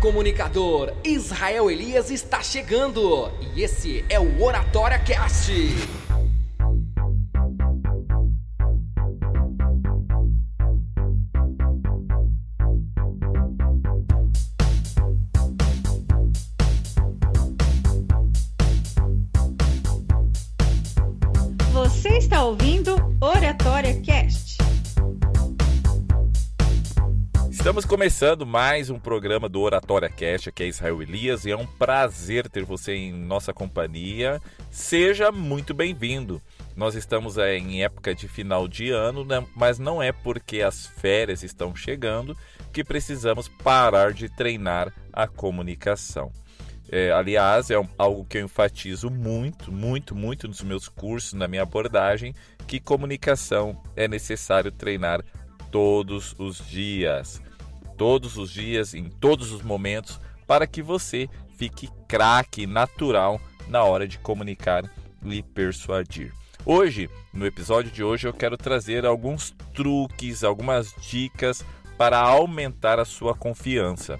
comunicador, Israel Elias está chegando e esse é o Oratória Cast. Estamos começando mais um programa do Oratória Cast, aqui é Israel Elias e é um prazer ter você em nossa companhia. Seja muito bem-vindo. Nós estamos é, em época de final de ano, né, mas não é porque as férias estão chegando que precisamos parar de treinar a comunicação. É, aliás, é algo que eu enfatizo muito, muito, muito nos meus cursos, na minha abordagem, que comunicação é necessário treinar todos os dias. Todos os dias, em todos os momentos, para que você fique craque natural na hora de comunicar e persuadir. Hoje, no episódio de hoje, eu quero trazer alguns truques, algumas dicas para aumentar a sua confiança.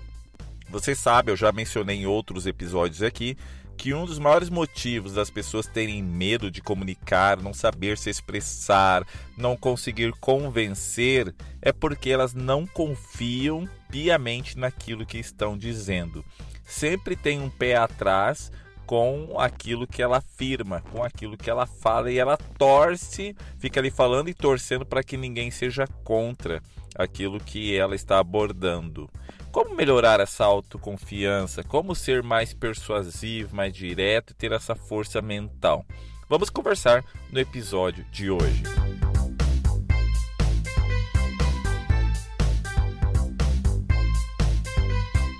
Você sabe, eu já mencionei em outros episódios aqui, que um dos maiores motivos das pessoas terem medo de comunicar, não saber se expressar, não conseguir convencer, é porque elas não confiam piamente naquilo que estão dizendo. Sempre tem um pé atrás com aquilo que ela afirma, com aquilo que ela fala e ela torce, fica ali falando e torcendo para que ninguém seja contra aquilo que ela está abordando. Como melhorar essa autoconfiança? Como ser mais persuasivo, mais direto e ter essa força mental? Vamos conversar no episódio de hoje.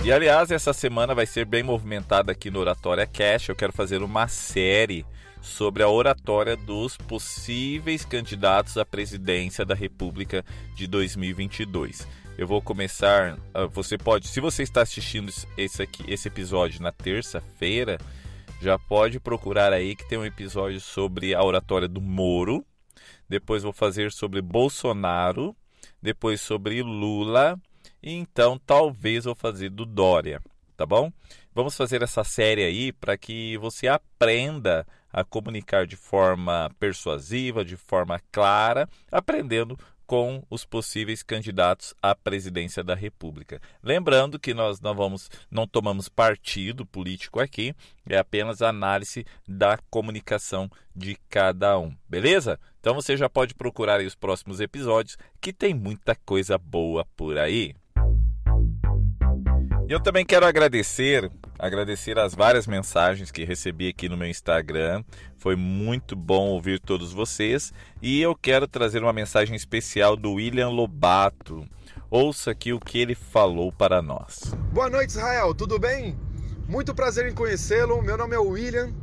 E aliás, essa semana vai ser bem movimentada aqui no Oratória Cash. Eu quero fazer uma série sobre a oratória dos possíveis candidatos à presidência da República de 2022. Eu vou começar. Ah, você pode, se você está assistindo esse, aqui, esse episódio na terça-feira, já pode procurar aí que tem um episódio sobre a oratória do Moro. Depois vou fazer sobre Bolsonaro. Depois sobre Lula. Então talvez vou fazer do Dória. Tá bom? Vamos fazer essa série aí para que você aprenda a comunicar de forma persuasiva, de forma clara, aprendendo com os possíveis candidatos à presidência da República. Lembrando que nós não vamos, não tomamos partido político aqui, é apenas análise da comunicação de cada um, beleza? Então você já pode procurar os próximos episódios, que tem muita coisa boa por aí. Eu também quero agradecer, agradecer as várias mensagens que recebi aqui no meu Instagram. Foi muito bom ouvir todos vocês e eu quero trazer uma mensagem especial do William Lobato. Ouça aqui o que ele falou para nós. Boa noite, Israel. Tudo bem? Muito prazer em conhecê-lo. Meu nome é William.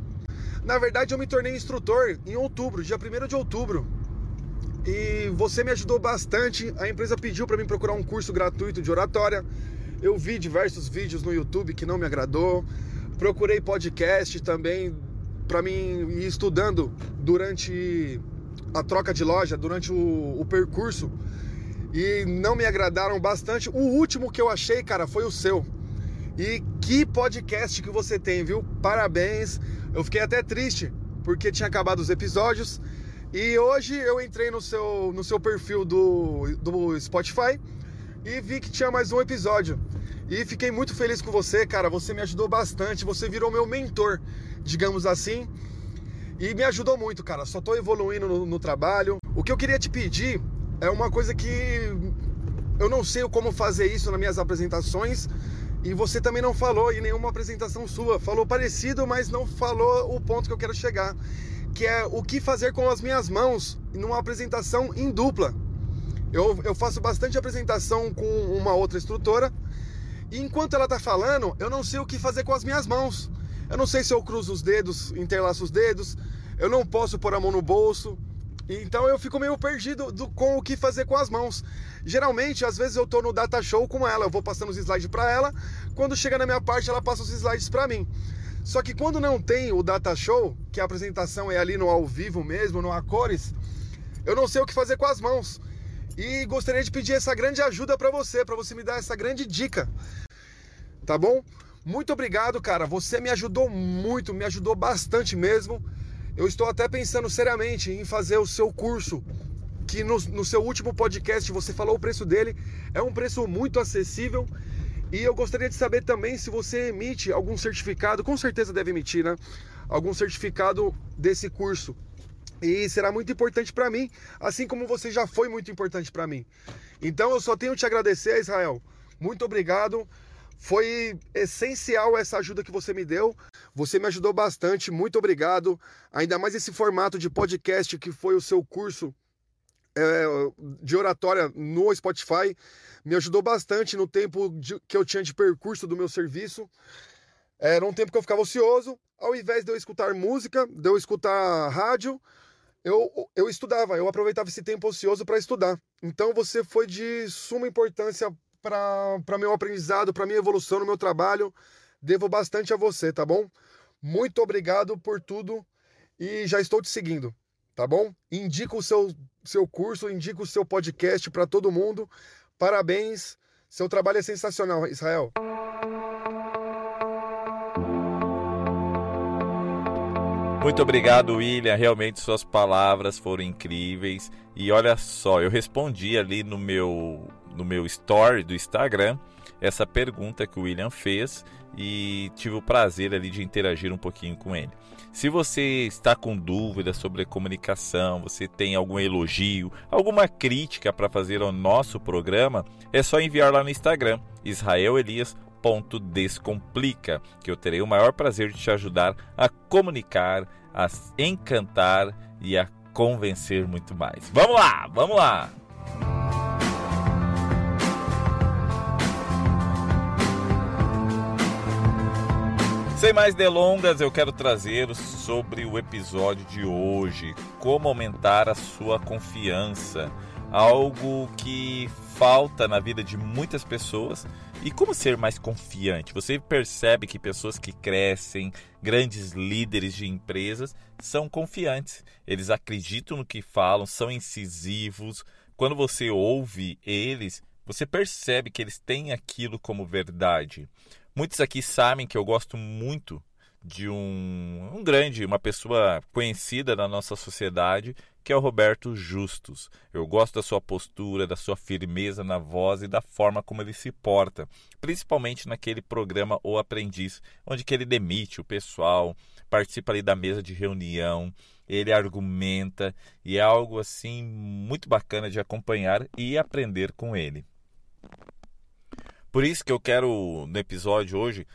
Na verdade, eu me tornei instrutor em outubro, dia 1 de outubro. E você me ajudou bastante. A empresa pediu para mim procurar um curso gratuito de oratória. Eu vi diversos vídeos no YouTube que não me agradou. Procurei podcast também para mim ir estudando durante a troca de loja, durante o, o, percurso. E não me agradaram bastante. O último que eu achei, cara, foi o seu. E que podcast que você tem, viu? Parabéns. Eu fiquei até triste porque tinha acabado os episódios. E hoje eu entrei no seu, no seu perfil do, do Spotify e vi que tinha mais um episódio. E fiquei muito feliz com você, cara. Você me ajudou bastante. Você virou meu mentor, digamos assim. E me ajudou muito, cara. Só tô evoluindo no, no trabalho. O que eu queria te pedir é uma coisa que eu não sei como fazer isso nas minhas apresentações. E você também não falou em nenhuma apresentação sua. Falou parecido, mas não falou o ponto que eu quero chegar. Que é o que fazer com as minhas mãos numa apresentação em dupla. Eu, eu faço bastante apresentação com uma outra instrutora e enquanto ela tá falando, eu não sei o que fazer com as minhas mãos. Eu não sei se eu cruzo os dedos, interlaço os dedos, eu não posso pôr a mão no bolso. Então eu fico meio perdido do, com o que fazer com as mãos. Geralmente, às vezes eu tô no data show com ela, eu vou passando os slides para ela, quando chega na minha parte ela passa os slides para mim. Só que quando não tem o data show, que a apresentação é ali no ao vivo mesmo, no a cores, eu não sei o que fazer com as mãos. E gostaria de pedir essa grande ajuda para você, para você me dar essa grande dica. tá bom? Muito obrigado, cara. Você me ajudou muito, me ajudou bastante mesmo. Eu estou até pensando seriamente em fazer o seu curso, que no, no seu último podcast você falou o preço dele. É um preço muito acessível. E eu gostaria de saber também se você emite algum certificado, com certeza deve emitir, né? Algum certificado desse curso. E será muito importante para mim, assim como você já foi muito importante para mim. Então eu só tenho te agradecer, Israel. Muito obrigado. Foi essencial essa ajuda que você me deu. Você me ajudou bastante. Muito obrigado. Ainda mais esse formato de podcast que foi o seu curso é, de oratória no Spotify. Me ajudou bastante no tempo de, que eu tinha de percurso do meu serviço. Era um tempo que eu ficava ocioso. Ao invés de eu escutar música, de eu escutar rádio, eu, eu estudava, eu aproveitava esse tempo ocioso para estudar. Então você foi de suma importância para meu aprendizado, para minha evolução no meu trabalho. Devo bastante a você, tá bom? Muito obrigado por tudo e já estou te seguindo, tá bom? Indica o seu, seu curso, indica o seu podcast para todo mundo. Parabéns, seu trabalho é sensacional, Israel. Muito obrigado, William. Realmente suas palavras foram incríveis. E olha só, eu respondi ali no meu no meu story do Instagram essa pergunta que o William fez e tive o prazer ali de interagir um pouquinho com ele. Se você está com dúvidas sobre comunicação, você tem algum elogio, alguma crítica para fazer ao nosso programa, é só enviar lá no Instagram, israelelias.descomplica, que eu terei o maior prazer de te ajudar a comunicar, a encantar e a convencer muito mais. Vamos lá, vamos lá! Sem mais delongas, eu quero trazer sobre o episódio de hoje: como aumentar a sua confiança. Algo que falta na vida de muitas pessoas. E como ser mais confiante? Você percebe que pessoas que crescem, grandes líderes de empresas, são confiantes. Eles acreditam no que falam, são incisivos. Quando você ouve eles, você percebe que eles têm aquilo como verdade. Muitos aqui sabem que eu gosto muito de um, um grande, uma pessoa conhecida na nossa sociedade, que é o Roberto Justus. Eu gosto da sua postura, da sua firmeza na voz e da forma como ele se porta, principalmente naquele programa O Aprendiz, onde que ele demite o pessoal, participa ali da mesa de reunião, ele argumenta e é algo assim muito bacana de acompanhar e aprender com ele. Por isso que eu quero, no episódio hoje,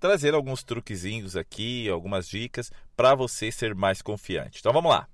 trazer alguns truquezinhos aqui, algumas dicas para você ser mais confiante. Então vamos lá.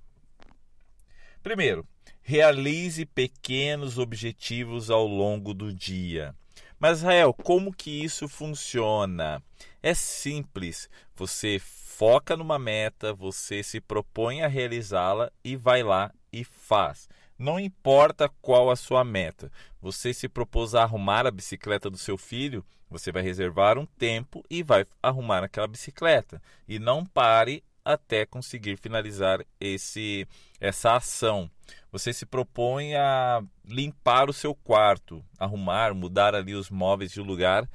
Primeiro, realize pequenos objetivos ao longo do dia. Mas Israel, como que isso funciona? É simples. Você foca numa meta, você se propõe a realizá-la e vai lá e faz. Não importa qual a sua meta. Você se propôs a arrumar a bicicleta do seu filho, você vai reservar um tempo e vai arrumar aquela bicicleta. E não pare até conseguir finalizar esse essa ação. Você se propõe a limpar o seu quarto, arrumar, mudar ali os móveis de lugar.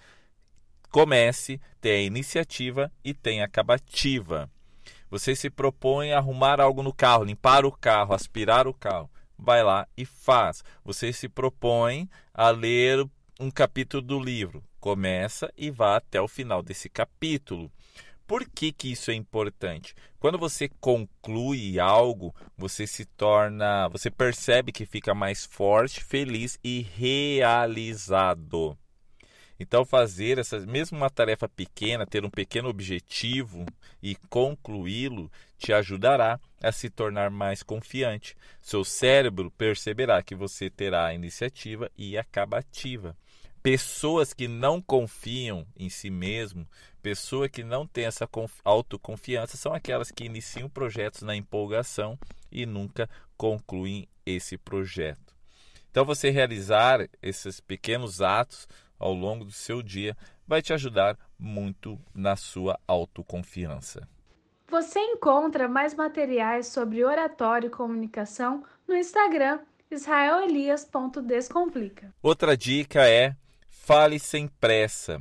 Comece, tenha iniciativa e tenha acabativa. Você se propõe a arrumar algo no carro, limpar o carro, aspirar o carro vai lá e faz. Você se propõe a ler um capítulo do livro, começa e vá até o final desse capítulo. Por que, que isso é importante? Quando você conclui algo, você se torna, você percebe que fica mais forte, feliz e realizado. Então, fazer essa mesmo uma tarefa pequena, ter um pequeno objetivo e concluí-lo, te ajudará a se tornar mais confiante. Seu cérebro perceberá que você terá a iniciativa e acabativa. Pessoas que não confiam em si mesmo, pessoa que não tem essa autoconfiança, são aquelas que iniciam projetos na empolgação e nunca concluem esse projeto. Então, você realizar esses pequenos atos ao longo do seu dia vai te ajudar muito na sua autoconfiança. Você encontra mais materiais sobre oratório e comunicação no Instagram israelelias.descomplica. Outra dica é fale sem pressa.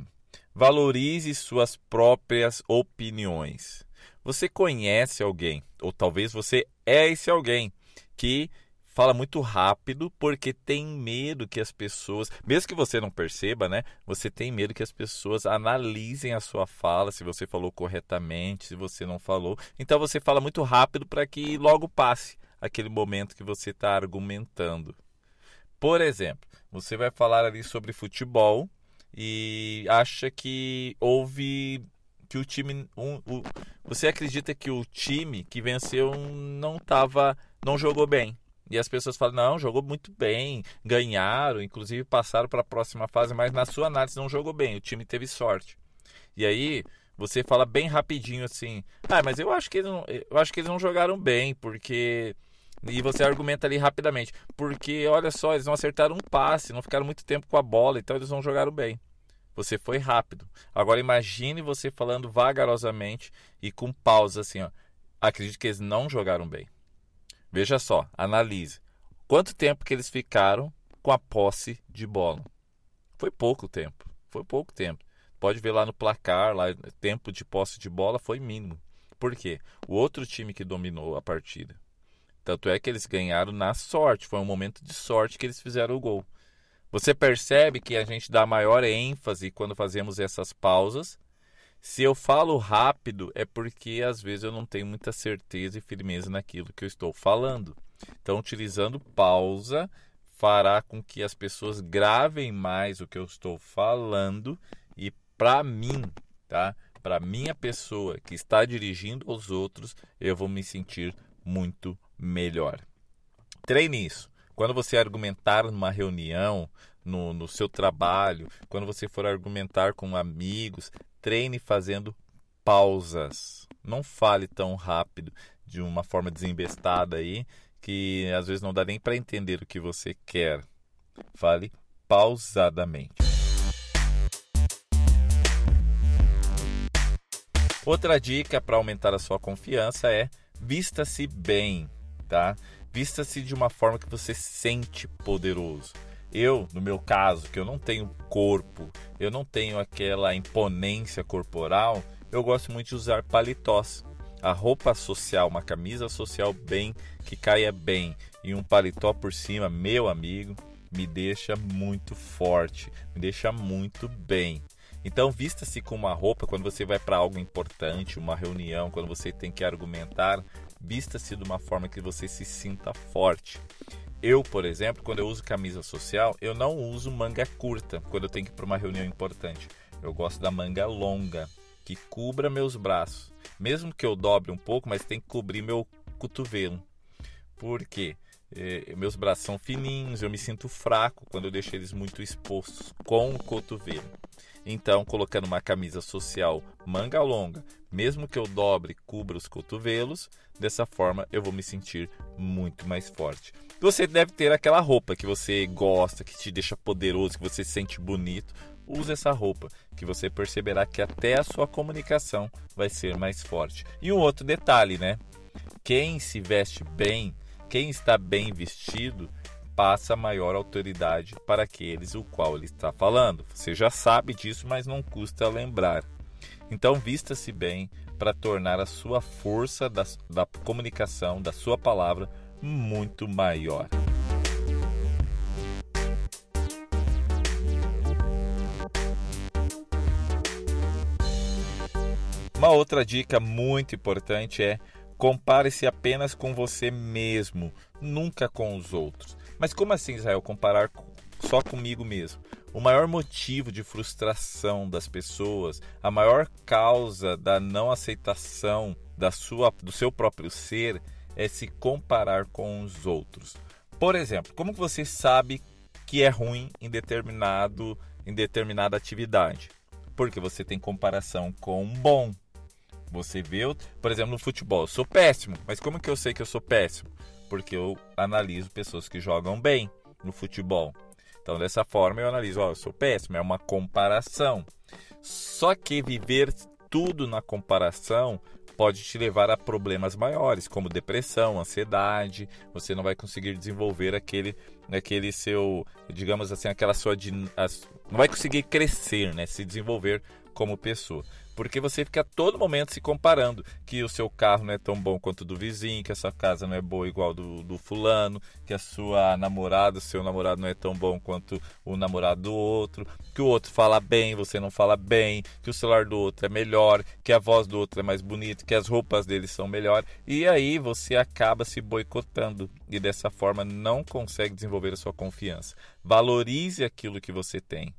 Valorize suas próprias opiniões. Você conhece alguém, ou talvez você é esse alguém que fala muito rápido porque tem medo que as pessoas, mesmo que você não perceba, né? Você tem medo que as pessoas analisem a sua fala, se você falou corretamente, se você não falou. Então você fala muito rápido para que logo passe aquele momento que você está argumentando. Por exemplo, você vai falar ali sobre futebol e acha que houve que o time um, o, você acredita que o time que venceu não tava não jogou bem e as pessoas falam, não, jogou muito bem, ganharam, inclusive passaram para a próxima fase, mas na sua análise não jogou bem, o time teve sorte. E aí você fala bem rapidinho assim, ah, mas eu acho que eles não, eu acho que eles não jogaram bem, porque. E você argumenta ali rapidamente, porque olha só, eles não acertaram um passe, não ficaram muito tempo com a bola, então eles não jogaram bem. Você foi rápido. Agora imagine você falando vagarosamente e com pausa assim, ó. Acredito que eles não jogaram bem. Veja só, analise. Quanto tempo que eles ficaram com a posse de bola? Foi pouco tempo. Foi pouco tempo. Pode ver lá no placar, lá tempo de posse de bola foi mínimo. Por quê? O outro time que dominou a partida. Tanto é que eles ganharam na sorte. Foi um momento de sorte que eles fizeram o gol. Você percebe que a gente dá maior ênfase quando fazemos essas pausas se eu falo rápido, é porque às vezes eu não tenho muita certeza e firmeza naquilo que eu estou falando. Então, utilizando pausa fará com que as pessoas gravem mais o que eu estou falando e para mim, tá? Para minha pessoa que está dirigindo aos outros, eu vou me sentir muito melhor. Treine isso. Quando você argumentar numa reunião, no, no seu trabalho, quando você for argumentar com amigos, treine fazendo pausas. Não fale tão rápido, de uma forma desembestada aí, que às vezes não dá nem para entender o que você quer. Fale pausadamente. Outra dica para aumentar a sua confiança é vista-se bem, tá? Vista-se de uma forma que você sente poderoso. Eu, no meu caso, que eu não tenho corpo, eu não tenho aquela imponência corporal, eu gosto muito de usar paletós. A roupa social, uma camisa social bem, que caia bem, e um paletó por cima, meu amigo, me deixa muito forte, me deixa muito bem. Então, vista-se com uma roupa quando você vai para algo importante, uma reunião, quando você tem que argumentar, vista-se de uma forma que você se sinta forte. Eu, por exemplo, quando eu uso camisa social, eu não uso manga curta quando eu tenho que ir para uma reunião importante. Eu gosto da manga longa, que cubra meus braços. Mesmo que eu dobre um pouco, mas tem que cobrir meu cotovelo. Por quê? Eh, meus braços são fininhos, eu me sinto fraco quando eu deixo eles muito expostos com o cotovelo. Então, colocando uma camisa social manga longa, mesmo que eu dobre cubra os cotovelos, dessa forma eu vou me sentir muito mais forte. Você deve ter aquela roupa que você gosta, que te deixa poderoso, que você se sente bonito. Use essa roupa, que você perceberá que até a sua comunicação vai ser mais forte. E um outro detalhe, né? Quem se veste bem, quem está bem vestido, passa maior autoridade para aqueles o qual ele está falando. Você já sabe disso, mas não custa lembrar. Então, vista-se bem para tornar a sua força da, da comunicação, da sua palavra, muito maior. Uma outra dica muito importante é compare-se apenas com você mesmo, nunca com os outros. Mas como assim, Israel, comparar só comigo mesmo? O maior motivo de frustração das pessoas, a maior causa da não aceitação da sua, do seu próprio ser é se comparar com os outros. Por exemplo, como você sabe que é ruim em determinado em determinada atividade? Porque você tem comparação com um bom. Você vê, por exemplo, no futebol, eu sou péssimo, mas como que eu sei que eu sou péssimo? porque eu analiso pessoas que jogam bem no futebol. Então, dessa forma, eu analiso, ó, eu sou péssimo, é uma comparação. Só que viver tudo na comparação pode te levar a problemas maiores, como depressão, ansiedade. Você não vai conseguir desenvolver aquele, aquele seu, digamos assim, aquela sua, não vai conseguir crescer, né, se desenvolver como pessoa porque você fica a todo momento se comparando que o seu carro não é tão bom quanto o do vizinho, que a sua casa não é boa igual do, do fulano, que a sua namorada, o seu namorado não é tão bom quanto o namorado do outro, que o outro fala bem, você não fala bem, que o celular do outro é melhor, que a voz do outro é mais bonita, que as roupas dele são melhores, e aí você acaba se boicotando e dessa forma não consegue desenvolver a sua confiança. Valorize aquilo que você tem.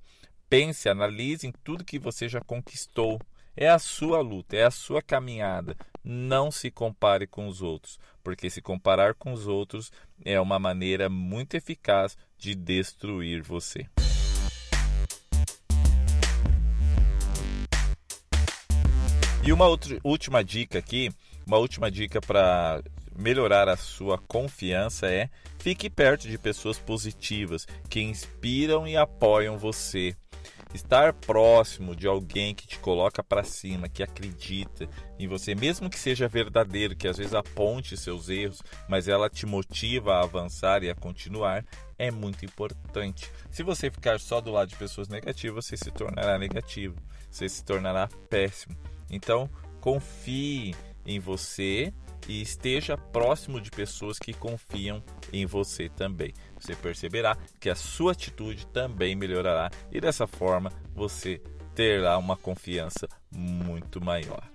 Pense, analise em tudo que você já conquistou é a sua luta, é a sua caminhada. Não se compare com os outros, porque se comparar com os outros é uma maneira muito eficaz de destruir você. E uma outra, última dica aqui, uma última dica para melhorar a sua confiança é fique perto de pessoas positivas que inspiram e apoiam você. Estar próximo de alguém que te coloca para cima, que acredita em você, mesmo que seja verdadeiro, que às vezes aponte seus erros, mas ela te motiva a avançar e a continuar, é muito importante. Se você ficar só do lado de pessoas negativas, você se tornará negativo, você se tornará péssimo. Então, confie em você e esteja próximo de pessoas que confiam em você também. Você perceberá que a sua atitude também melhorará e dessa forma você terá uma confiança muito maior.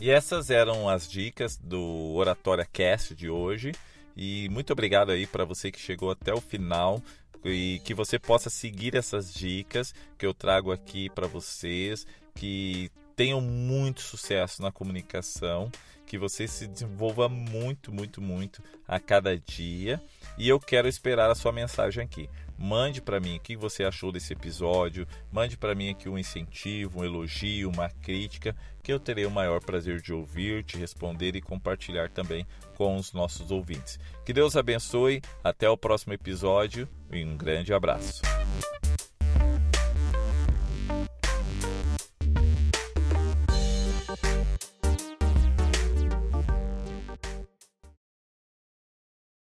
E essas eram as dicas do Oratória Cast de hoje. E muito obrigado aí para você que chegou até o final e que você possa seguir essas dicas que eu trago aqui para vocês, que tenham muito sucesso na comunicação, que você se desenvolva muito, muito, muito a cada dia. E eu quero esperar a sua mensagem aqui. Mande para mim o que você achou desse episódio, mande para mim aqui um incentivo, um elogio, uma crítica, que eu terei o maior prazer de ouvir, te responder e compartilhar também com os nossos ouvintes. Que Deus abençoe, até o próximo episódio e um grande abraço.